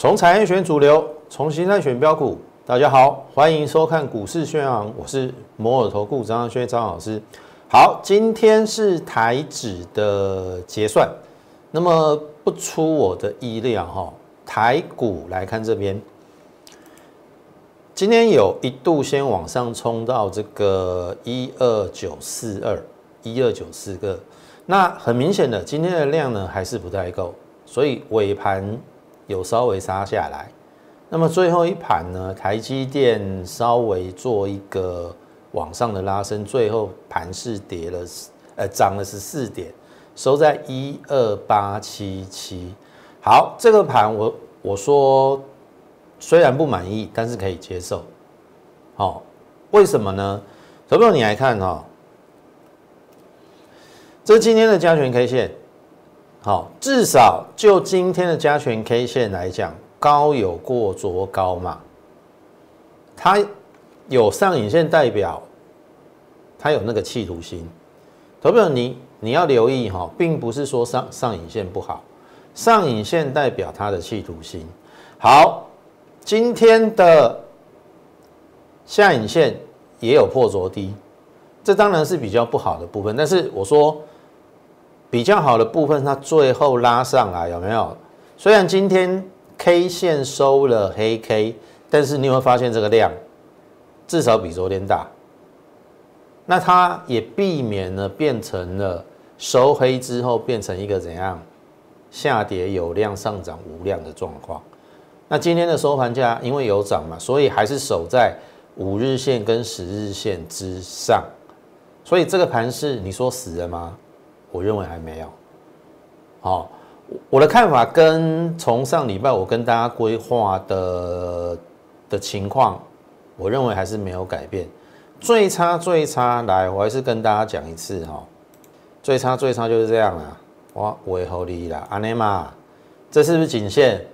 从产业选主流，从形态选标股。大家好，欢迎收看股市宣昂，我是摩尔投顾张轩张老师。好，今天是台指的结算，那么不出我的意料哈，台股来看这边，今天有一度先往上冲到这个一二九四二一二九四个，那很明显的今天的量呢还是不太够，所以尾盘。有稍微杀下来，那么最后一盘呢？台积电稍微做一个往上的拉升，最后盘是跌了，呃，涨了十四点，收在一二八七七。好，这个盘我我说虽然不满意，但是可以接受。好，为什么呢？投票你来看哈，这是今天的加权 K 线。好，至少就今天的加权 K 线来讲，高有过昨高嘛，它有上影线代表，它有那个企图心。投票你你要留意哈，并不是说上上影线不好，上影线代表它的企图心。好，今天的下影线也有破着低，这当然是比较不好的部分，但是我说。比较好的部分，它最后拉上来有没有？虽然今天 K 线收了黑 K，但是你会发现这个量至少比昨天大。那它也避免了变成了收黑之后变成一个怎样下跌有量上涨无量的状况。那今天的收盘价因为有涨嘛，所以还是守在五日线跟十日线之上。所以这个盘是你说死了吗？我认为还没有，好，我的看法跟从上礼拜我跟大家规划的的情况，我认为还是没有改变。最差最差，来，我还是跟大家讲一次哈，最差最差就是这样啦，哇，尾合理啦，阿内玛，这是不是颈线？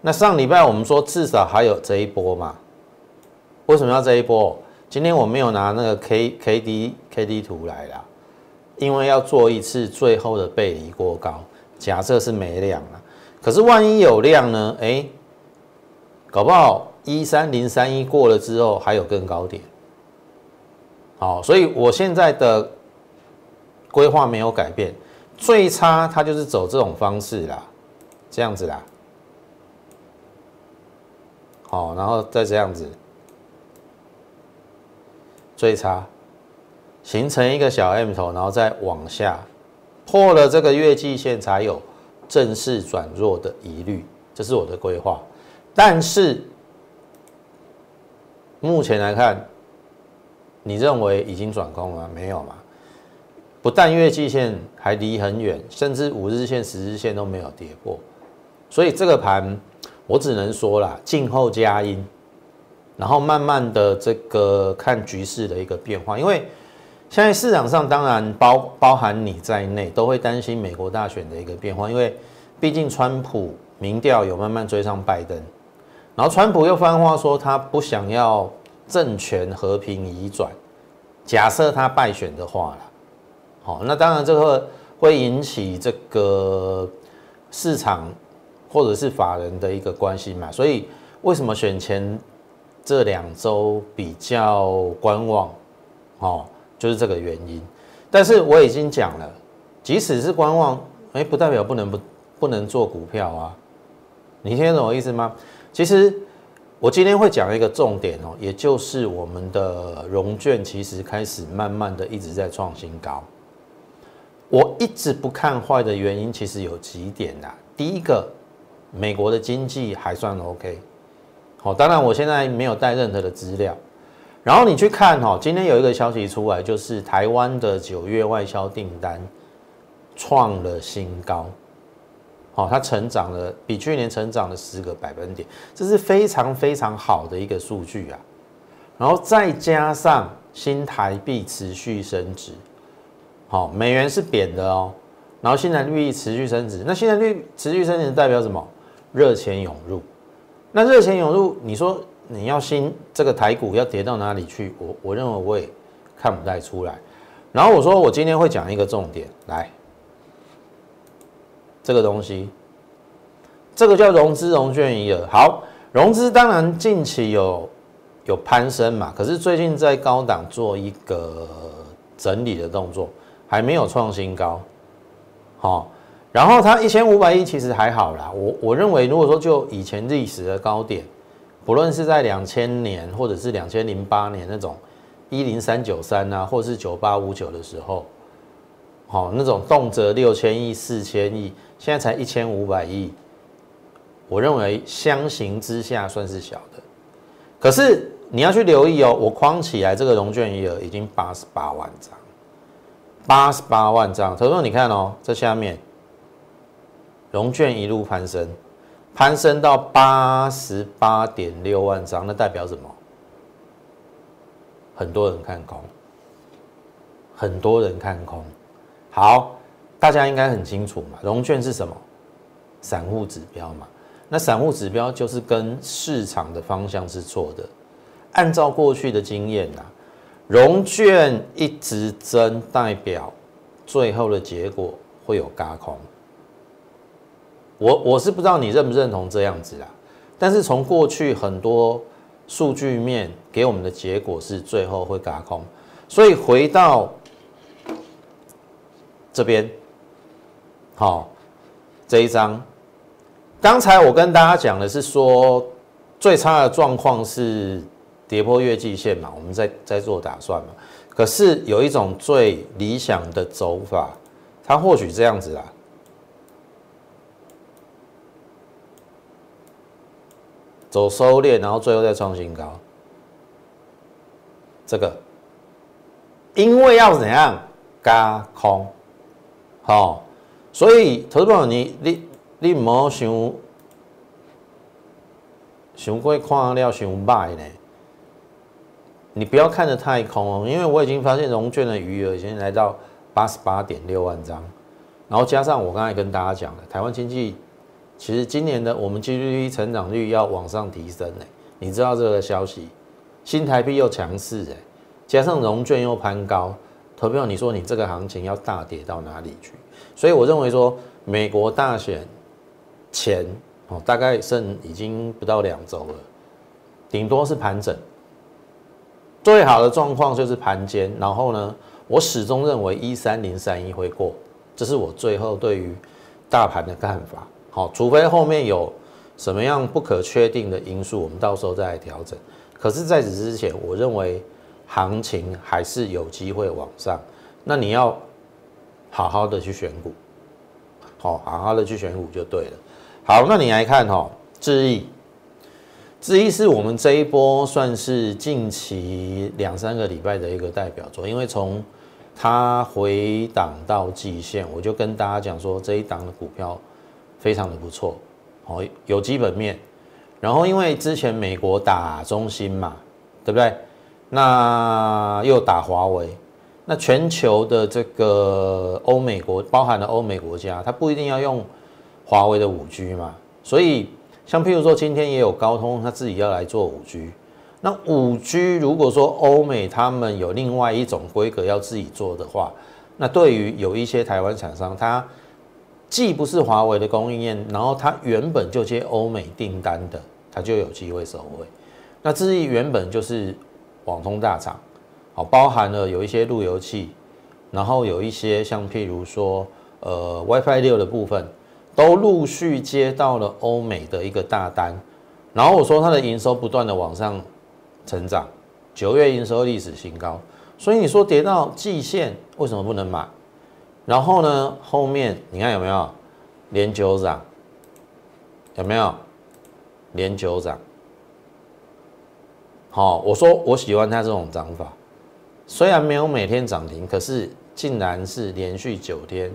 那上礼拜我们说至少还有这一波嘛？为什么要这一波？今天我没有拿那个 K K D K D 图来啦。因为要做一次最后的背离过高，假设是没量了，可是万一有量呢？哎，搞不好一三零三一过了之后还有更高点。好，所以我现在的规划没有改变，最差它就是走这种方式啦，这样子啦。好，然后再这样子，最差。形成一个小 M 头，然后再往下破了这个月季线，才有正式转弱的疑虑。这是我的规划。但是目前来看，你认为已经转空了没有嘛？不但月季线还离很远，甚至五日线、十日线都没有跌破。所以这个盘，我只能说啦，静候佳音，然后慢慢的这个看局势的一个变化，因为。现在市场上当然包包含你在内，都会担心美国大选的一个变化，因为毕竟川普民调有慢慢追上拜登，然后川普又翻话说他不想要政权和平移转，假设他败选的话了，好，那当然这个会引起这个市场或者是法人的一个关系嘛，所以为什么选前这两周比较观望，哦？就是这个原因，但是我已经讲了，即使是观望，哎，不代表不能不不能做股票啊。你听得懂我意思吗？其实我今天会讲一个重点哦，也就是我们的融券其实开始慢慢的一直在创新高。我一直不看坏的原因，其实有几点啦。第一个，美国的经济还算 OK。好，当然我现在没有带任何的资料。然后你去看哈，今天有一个消息出来，就是台湾的九月外销订单创了新高，好，它成长了，比去年成长了十个百分点，这是非常非常好的一个数据啊。然后再加上新台币持续升值，好，美元是贬的哦，然后新台币持续升值，那新台币持续升值代表什么？热钱涌入，那热钱涌入，你说？你要新这个台股要跌到哪里去？我我认为我也看不太出来。然后我说我今天会讲一个重点，来，这个东西这个叫融资融券余额。好，融资当然近期有有攀升嘛，可是最近在高档做一个整理的动作，还没有创新高。好，然后它一千五百亿其实还好啦。我我认为，如果说就以前历史的高点，不论是在两千年或者是两千零八年那种一零三九三啊，或者是九八五九的时候。好，那种动辄六千亿、四千亿，现在才一千五百亿，我认为相形之下算是小的。可是你要去留意哦，我框起来这个融券余额已经八十八万张，八十八万张。他说你看哦，这下面融券一路攀升，攀升到八十八点六万张，那代表什么？很多人看空，很多人看空。好，大家应该很清楚嘛，融券是什么？散户指标嘛。那散户指标就是跟市场的方向是错的。按照过去的经验呐，融券一直增，代表最后的结果会有嘎空。我我是不知道你认不认同这样子啊，但是从过去很多数据面给我们的结果是最后会嘎空，所以回到。这边，好，这一张，刚才我跟大家讲的是说，最差的状况是跌破月季线嘛，我们在在做打算嘛。可是有一种最理想的走法，它或许这样子啦，走收敛，然后最后再创新高。这个，因为要怎样，加空。好，所以投资朋友，你你你唔好想想过看了想卖呢？你不要看得太空哦，因为我已经发现融券的余额已经来到八十八点六万张，然后加上我刚才跟大家讲的，台湾经济其实今年的我们 GDP 成长率要往上提升呢。你知道这个消息，新台币又强势哎，加上融券又攀高。投票，你说你这个行情要大跌到哪里去？所以我认为说，美国大选前哦，大概剩已经不到两周了，顶多是盘整。最好的状况就是盘间，然后呢，我始终认为一三零三一会过，这是我最后对于大盘的看法。好，除非后面有什么样不可确定的因素，我们到时候再来调整。可是在此之前，我认为。行情还是有机会往上，那你要好好的去选股，好，好好的去选股就对了。好，那你来看哈，智毅，智毅是我们这一波算是近期两三个礼拜的一个代表作，因为从它回档到季线，我就跟大家讲说这一档的股票非常的不错，哦，有基本面，然后因为之前美国打中芯嘛，对不对？那又打华为，那全球的这个欧美国，包含了欧美国家，它不一定要用华为的五 G 嘛。所以，像譬如说，今天也有高通，他自己要来做五 G。那五 G 如果说欧美他们有另外一种规格要自己做的话，那对于有一些台湾厂商，它既不是华为的供应链，然后它原本就接欧美订单的，它就有机会受惠。那智毅原本就是。网通大厂，好，包含了有一些路由器，然后有一些像譬如说，呃，WiFi 六的部分，都陆续接到了欧美的一个大单，然后我说它的营收不断的往上成长，九月营收历史新高，所以你说跌到季线为什么不能买？然后呢，后面你看有没有连九涨？有没有连九涨？好，我说我喜欢它这种涨法，虽然没有每天涨停，可是竟然是连续九天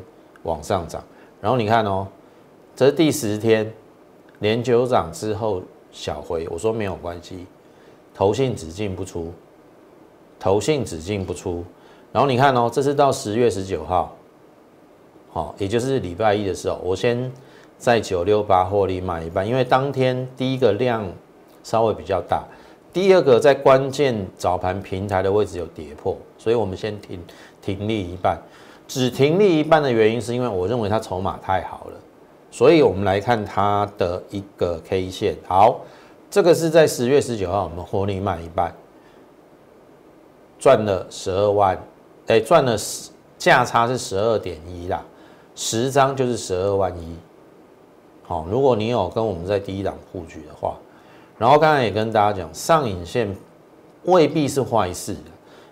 往上涨。然后你看哦，这是第十天连九涨之后小回，我说没有关系，投信只进不出，投信只进不出。然后你看哦，这是到十月十九号，好，也就是礼拜一的时候，我先在九六八获利买一半，因为当天第一个量稍微比较大。第二个在关键早盘平台的位置有跌破，所以我们先停停利一半，只停利一半的原因是因为我认为它筹码太好了，所以我们来看它的一个 K 线。好，这个是在十月十九号，我们获利卖一半，赚了十二万，哎，赚了十价差是十二点一啦，十张就是十二万一。好，如果你有跟我们在第一档布局的话，然后刚才也跟大家讲，上影线未必是坏事，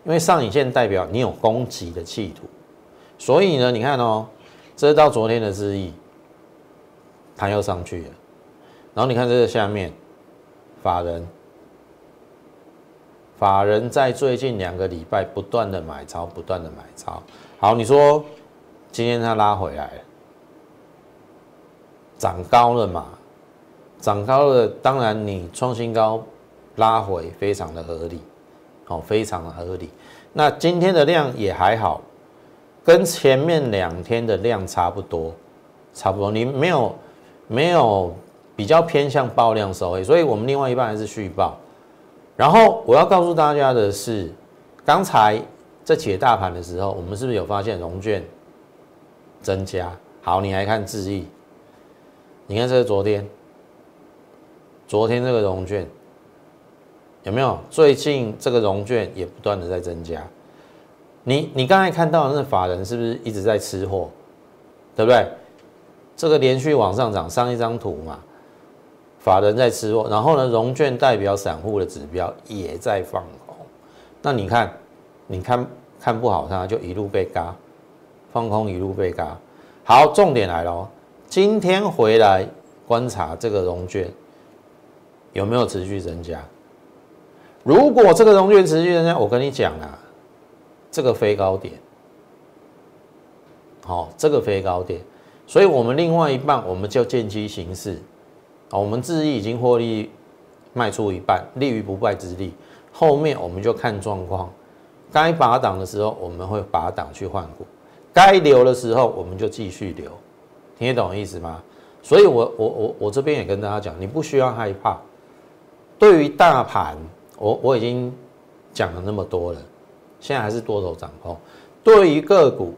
因为上影线代表你有攻击的企图，所以呢，你看哦，这到昨天的日意，它又上去了，然后你看这个下面，法人，法人在最近两个礼拜不断的买超，不断的买超，好，你说今天它拉回来了。涨高了嘛？涨高了，当然你创新高拉回非常的合理，好，非常的合理。那今天的量也还好，跟前面两天的量差不多，差不多。你没有没有比较偏向爆量收益，所以我们另外一半还是续报。然后我要告诉大家的是，刚才在解大盘的时候，我们是不是有发现融券增加？好，你来看智毅。你看这是昨天，昨天这个融券有没有？最近这个融券也不断的在增加。你你刚才看到的那法人是不是一直在吃货？对不对？这个连续往上涨，上一张图嘛，法人在吃货，然后呢，融券代表散户的指标也在放空。那你看，你看看不好它，就一路被嘎，放空一路被嘎。好，重点来了。今天回来观察这个融券有没有持续增加？如果这个融券持续增加，我跟你讲啊，这个飞高点，好，这个飞高点，所以我们另外一半我们就见机行事，啊，我们自己已经获利卖出一半，立于不败之地，后面我们就看状况，该拔档的时候我们会拔档去换股，该留的时候我们就继续留。听得懂意思吗？所以，我我我我这边也跟大家讲，你不需要害怕。对于大盘，我我已经讲了那么多了，现在还是多头掌控。对于个股，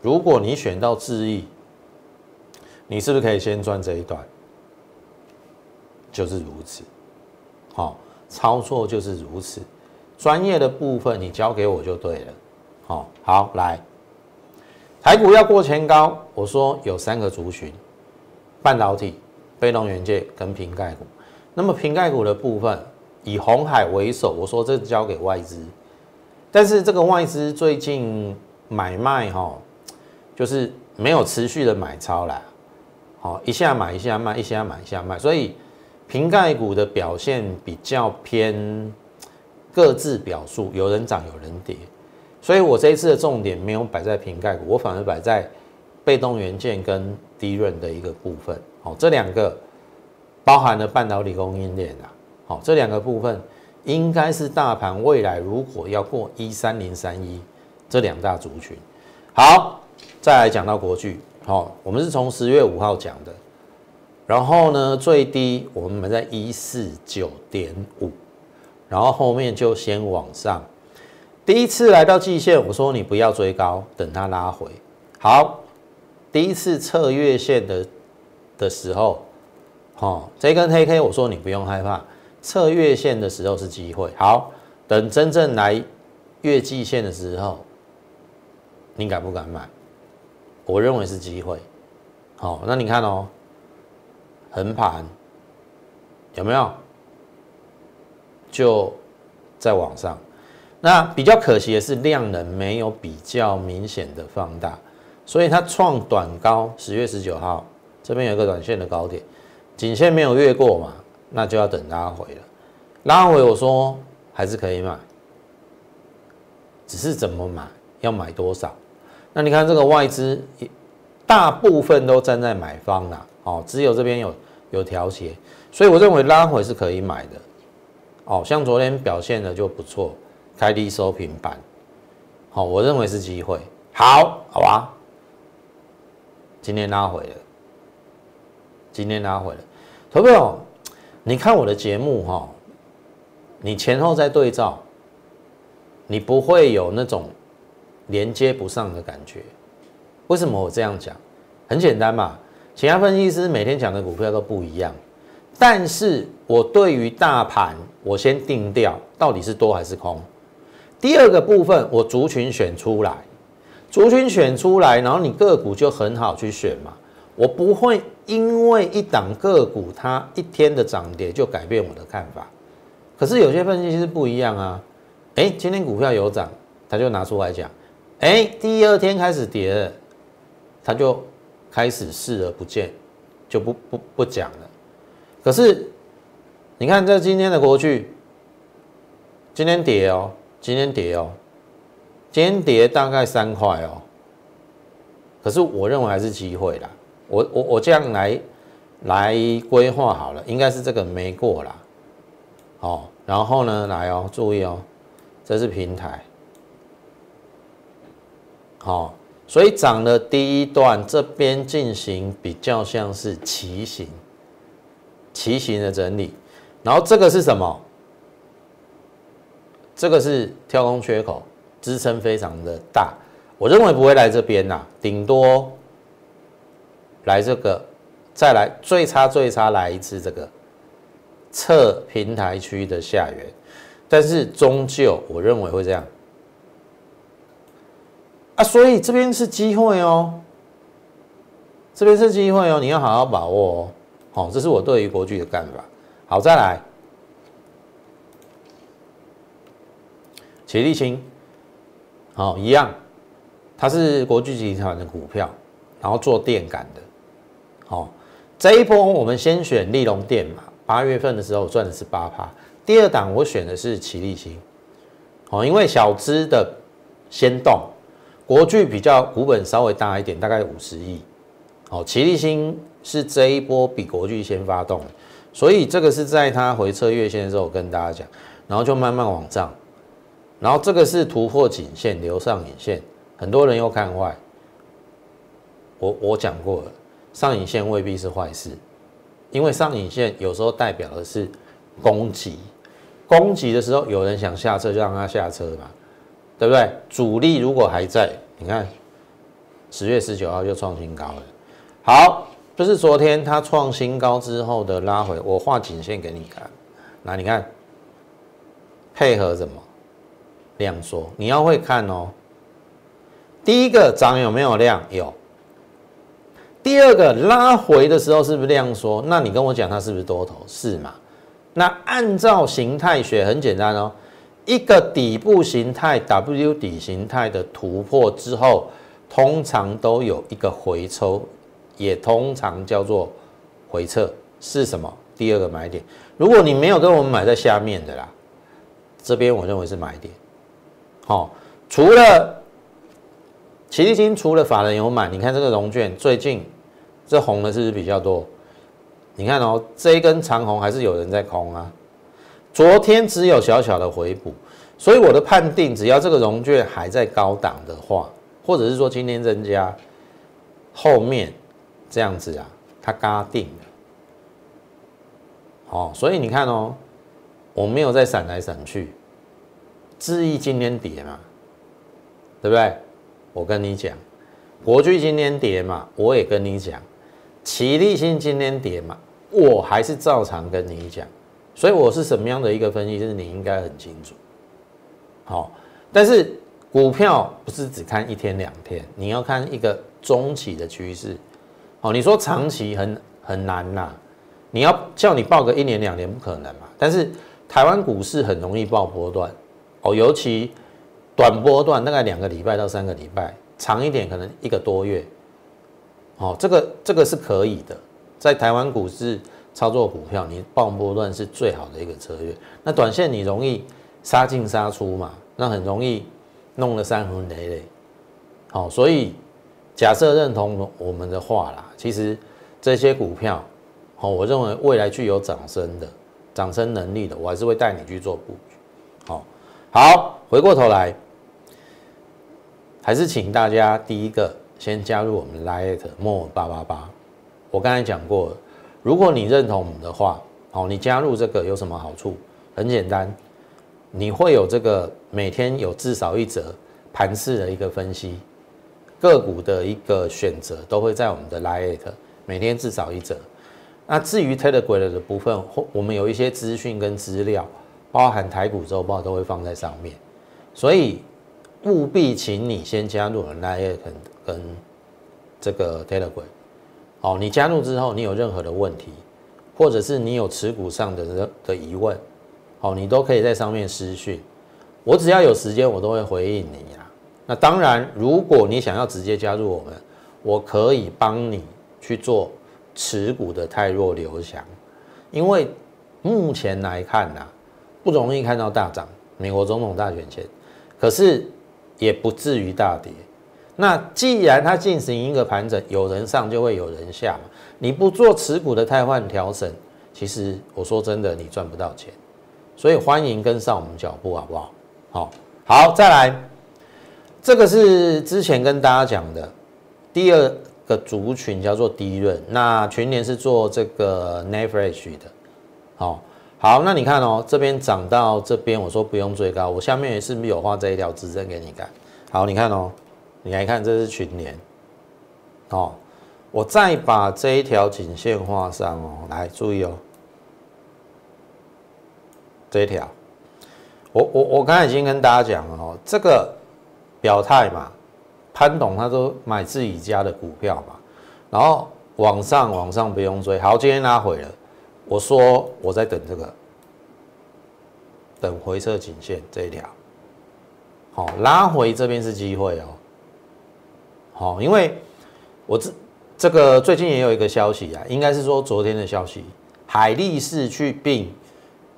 如果你选到智易，你是不是可以先赚这一段？就是如此。好，操作就是如此。专业的部分你交给我就对了。好，好来。台股要过前高，我说有三个族群：半导体、被动元件跟瓶盖股。那么瓶盖股的部分以红海为首，我说这交给外资。但是这个外资最近买卖哈，就是没有持续的买超啦，好一下买一下卖，一下买一下卖，所以瓶盖股的表现比较偏各自表述，有人涨有人跌。所以我这一次的重点没有摆在瓶盖股，我反而摆在被动元件跟低润的一个部分。好，这两个包含了半导体供应链啊。好，这两个部分应该是大盘未来如果要过一三零三一这两大族群。好，再来讲到国巨。好，我们是从十月五号讲的，然后呢最低我们买在一四九点五，然后后面就先往上。第一次来到季线，我说你不要追高，等它拉回。好，第一次测月线的的时候，好，这根黑 K，我说你不用害怕，测月线的时候是机会。好，等真正来月季线的时候，你敢不敢买？我认为是机会。好，那你看哦，横盘有没有？就在往上。那比较可惜的是量能没有比较明显的放大，所以它创短高，十月十九号这边有个短线的高点，颈线没有越过嘛，那就要等拉回了。拉回我说还是可以买，只是怎么买，要买多少？那你看这个外资大部分都站在买方啦，哦，只有这边有有调节，所以我认为拉回是可以买的。哦，像昨天表现的就不错。开低收平板，好，我认为是机会。好，好吧，今天拉回了，今天拉回了。投票，你看我的节目哈，你前后在对照，你不会有那种连接不上的感觉。为什么我这样讲？很简单嘛，其他分析师每天讲的股票都不一样，但是我对于大盘，我先定调到底是多还是空。第二个部分，我族群选出来，族群选出来，然后你个股就很好去选嘛。我不会因为一档个股它一天的涨跌就改变我的看法。可是有些分析师不一样啊，哎，今天股票有涨，他就拿出来讲，哎，第二天开始跌了，他就。开始视而不见，就不不不讲了。可是你看这今天的国剧，今天跌哦，今天跌哦，今天跌大概三块哦。可是我认为还是机会啦。我我我这样来来规划好了，应该是这个没过啦。好，然后呢，来哦，注意哦，这是平台，好。所以涨的第一段这边进行比较像是旗形，旗形的整理，然后这个是什么？这个是跳空缺口，支撑非常的大，我认为不会来这边呐，顶多来这个，再来最差最差来一次这个测平台区的下缘，但是终究我认为会这样。啊，所以这边是机会哦，这边是机会哦，你要好好把握哦。好，这是我对于国巨的看法。好，再来，齐立青，好，一样，它是国巨集团的股票，然后做电感的。好，这一波我们先选利隆电嘛，八月份的时候赚的是八趴。第二档我选的是齐立青，好，因为小资的先动。国巨比较股本稍微大一点，大概五十亿。好，齐力星是这一波比国巨先发动，所以这个是在它回撤月线的时候跟大家讲，然后就慢慢往上，然后这个是突破颈线留上影线，很多人又看坏。我我讲过了，上影线未必是坏事，因为上影线有时候代表的是攻击，攻击的时候有人想下车就让他下车嘛。对不对？主力如果还在，你看十月十九号又创新高了。好，这是昨天它创新高之后的拉回，我画颈线给你看。那你看，配合什么量缩？你要会看哦。第一个涨有没有量？有。第二个拉回的时候是不是量缩？那你跟我讲它是不是多头？是嘛？那按照形态学很简单哦。一个底部形态 W 底形态的突破之后，通常都有一个回抽，也通常叫做回撤，是什么？第二个买点。如果你没有跟我们买在下面的啦，这边我认为是买点。好，除了齐力金，除了法人有买，你看这个融券最近这红的是不是比较多？你看哦，这一根长红还是有人在空啊。昨天只有小小的回补，所以我的判定，只要这个融券还在高档的话，或者是说今天增加，后面这样子啊，它嘎定了。好，所以你看哦，我没有在闪来闪去，智毅今天跌嘛，对不对？我跟你讲，国巨今天跌嘛，我也跟你讲，齐力新今天跌嘛，我还是照常跟你讲。所以我是什么样的一个分析，就是你应该很清楚。好，但是股票不是只看一天两天，你要看一个中期的趋势。好，你说长期很很难呐，你要叫你报个一年两年不可能嘛。但是台湾股市很容易报波段，哦，尤其短波段大概两个礼拜到三个礼拜，长一点可能一个多月。哦，这个这个是可以的，在台湾股市。操作股票，你爆波段是最好的一个策略。那短线你容易杀进杀出嘛，那很容易弄得三魂累累。好，所以假设认同我们的话啦，其实这些股票，好，我认为未来具有涨升的、涨升能力的，我还是会带你去做布局。好，好，回过头来，还是请大家第一个先加入我们 Light More 八八八。我刚才讲过。如果你认同我们的话，好，你加入这个有什么好处？很简单，你会有这个每天有至少一则盘势的一个分析，个股的一个选择都会在我们的 Light 每天至少一折。那至于 Telegram 的部分，我们有一些资讯跟资料，包含台股周报都会放在上面，所以务必请你先加入了那页跟跟这个 Telegram。哦，你加入之后，你有任何的问题，或者是你有持股上的的疑问，哦，你都可以在上面私讯，我只要有时间，我都会回应你呀。那当然，如果你想要直接加入我们，我可以帮你去做。持股的太弱留强，因为目前来看呐，不容易看到大涨。美国总统大选前，可是也不至于大跌。那既然它进行一个盘整，有人上就会有人下嘛。你不做持股的汰换调整，其实我说真的，你赚不到钱。所以欢迎跟上我们脚步，好不好？好，好，再来，这个是之前跟大家讲的第二。个族群叫做低润，那全年是做这个 n e v r a g e 的，好，好，那你看哦，这边涨到这边，我说不用追高，我下面也是有画这一条指针给你看，好，你看哦，你来看这是群年，哦，我再把这一条颈线画上哦，来注意哦，这一条，我我我刚才已经跟大家讲了哦，这个表态嘛。潘董他都买自己家的股票嘛，然后往上往上不用追，好，今天拉回了，我说我在等这个，等回撤颈线这一条，好，拉回这边是机会哦，好，因为我这这个最近也有一个消息啊，应该是说昨天的消息，海力士去并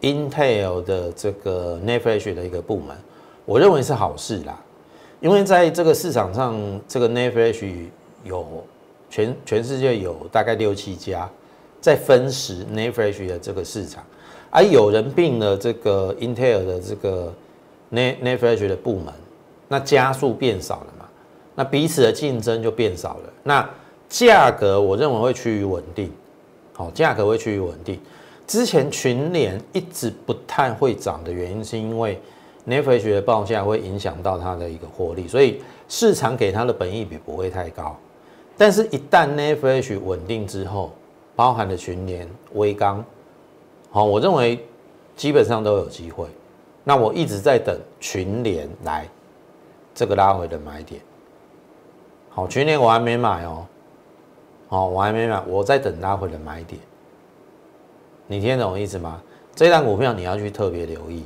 Intel 的这个 n e f r e s 的一个部门，我认为是好事啦。因为在这个市场上，这个 n e f r e s 有全全世界有大概六七家在分食 n e f r e s h 的这个市场，而有人并了这个 Intel 的这个 n e f r e s h 的部门，那加速变少了嘛？那彼此的竞争就变少了。那价格我认为会趋于稳定，好，价格会趋于稳定。之前群联一直不太会涨的原因，是因为 n e f r e s h 的报价会影响到它的一个获利，所以市场给它的本益比不会太高。但是，一旦 n e f r e s h 稳定之后，包含的群联、微钢，好，我认为基本上都有机会。那我一直在等群联来这个拉回的买点。好，群联我还没买哦，好，我还没买，我在等拉回的买点。你听懂我意思吗？这档股票你要去特别留意。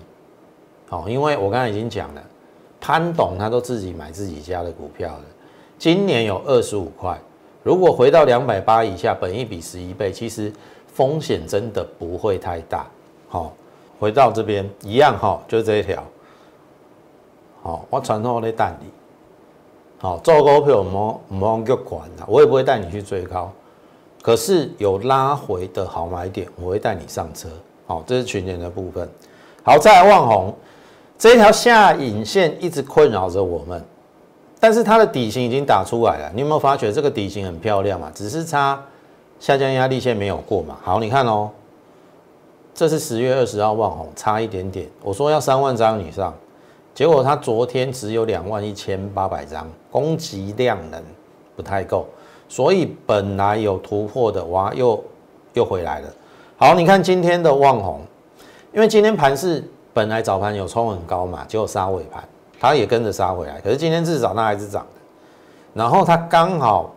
好，因为我刚才已经讲了，潘董他都自己买自己家的股票了，今年有二十五块，如果回到两百八以下，本一比十一倍，其实风险真的不会太大。好，回到这边一样哈，就这一条。好，我传统的带你。好，做股票唔唔好叫管啦，我也不会带你去追高，可是有拉回的好买点，我会带你上车。好，这是群年的部分。好，再来望红。这一条下影线一直困扰着我们，但是它的底型已经打出来了。你有没有发觉这个底型很漂亮嘛？只是差下降压力线没有过嘛？好，你看哦，这是十月二十号万红，差一点点。我说要三万张以上，结果它昨天只有两万一千八百张，供给量能不太够，所以本来有突破的哇，又又回来了。好，你看今天的望红，因为今天盘是。本来早盘有冲很高嘛，结果杀尾盘，它也跟着杀回来。可是今天至少它还是涨的，然后它刚好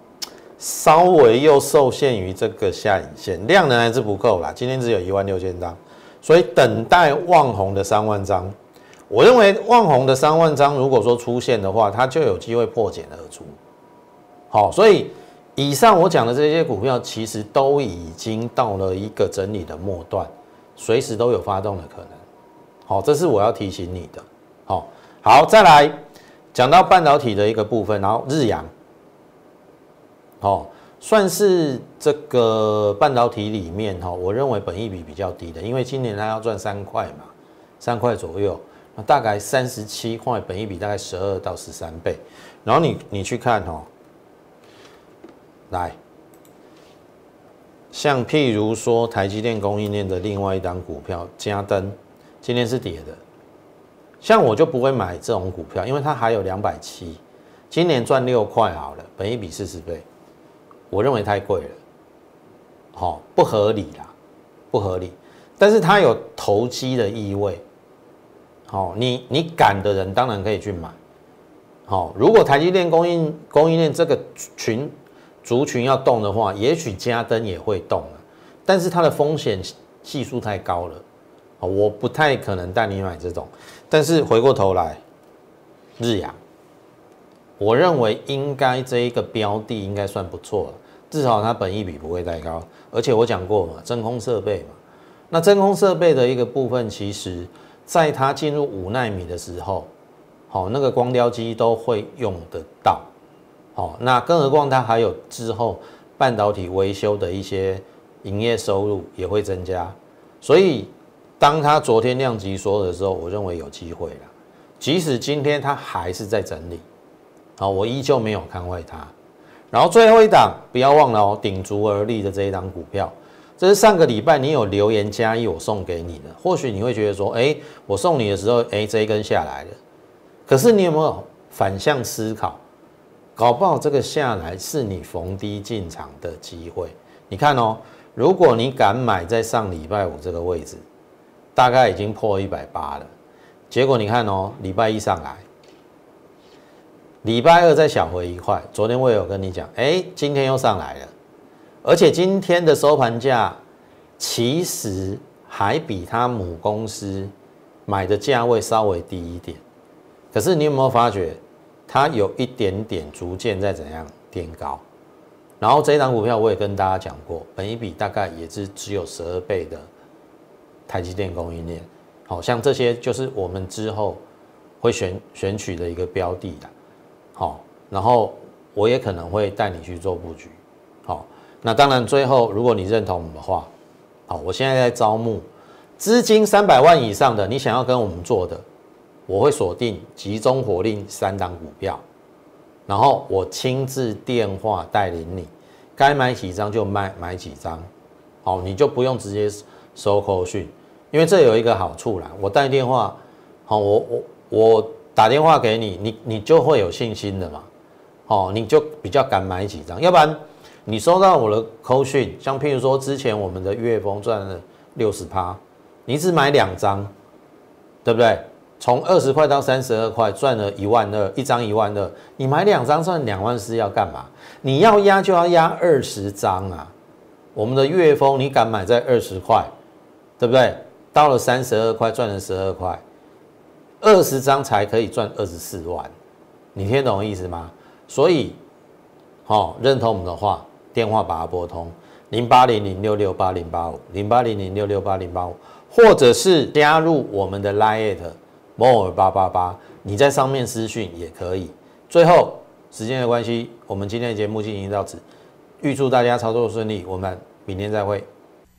稍微又受限于这个下影线，量能还是不够啦。今天只有一万六千张，所以等待旺红的三万张。我认为旺红的三万张如果说出现的话，它就有机会破茧而出。好，所以以上我讲的这些股票其实都已经到了一个整理的末段，随时都有发动的可能。好，这是我要提醒你的。好，好，再来讲到半导体的一个部分，然后日阳，好，算是这个半导体里面哈，我认为本益比比较低的，因为今年它要赚三块嘛，三块左右，那大概三十七块，本益比大概十二到十三倍。然后你你去看哦，来，像譬如说台积电供应链的另外一档股票嘉登。今天是跌的，像我就不会买这种股票，因为它还有两百七，今年赚六块好了，本一比四十倍，我认为太贵了。好不合理啦，不合理。但是它有投机的意味，好，你你敢的人当然可以去买，好，如果台积电供应供应链这个群族群要动的话，也许加登也会动了，但是它的风险系数太高了，我不太可能带你买这种。但是回过头来，日阳，我认为应该这一个标的应该算不错了，至少它本益比不会太高，而且我讲过嘛，真空设备嘛。那真空设备的一个部分，其实在它进入五纳米的时候，好，那个光雕机都会用得到，好，那更何况它还有之后半导体维修的一些营业收入也会增加，所以当它昨天量级缩的时候，我认为有机会了。即使今天它还是在整理，好，我依旧没有看坏它。然后最后一档不要忘了哦，顶足而立的这一档股票。这是上个礼拜你有留言加一，我送给你的。或许你会觉得说，哎，我送你的时候，哎，这一根下来了。可是你有没有反向思考？搞不好这个下来是你逢低进场的机会。你看哦，如果你敢买在上礼拜五这个位置，大概已经破一百八了。结果你看哦，礼拜一上来，礼拜二再小回一块。昨天我有跟你讲，哎，今天又上来了。而且今天的收盘价其实还比它母公司买的价位稍微低一点，可是你有没有发觉它有一点点逐渐在怎样垫高？然后这一档股票我也跟大家讲过，本一比大概也是只有十二倍的台积电供应链，好像这些就是我们之后会选选取的一个标的的，好，然后我也可能会带你去做布局，好。那当然，最后如果你认同我们的话，好，我现在在招募资金三百万以上的，你想要跟我们做的，我会锁定集中火力三档股票，然后我亲自电话带领你，该买几张就买买几张，好，你就不用直接收口讯，因为这有一个好处啦，我带电话，好，我我我打电话给你，你你就会有信心的嘛，哦，你就比较敢买几张，要不然。你收到我的扣讯，像譬如说之前我们的月峰赚了六十趴，你只买两张，对不对？从二十块到三十二块赚了一万二，一张一万二，你买两张赚两万四要干嘛？你要压就要压二十张啊！我们的月峰你敢买在二十块，对不对？到了三十二块赚了十二块，二十张才可以赚二十四万，你听懂意思吗？所以，好认同我们的话。电话把它拨通，零八零零六六八零八五，零八零零六六八零八五，或者是加入我们的 Line more 八八八，你在上面私讯也可以。最后，时间的关系，我们今天的节目进行到此，预祝大家操作顺利，我们明天再会。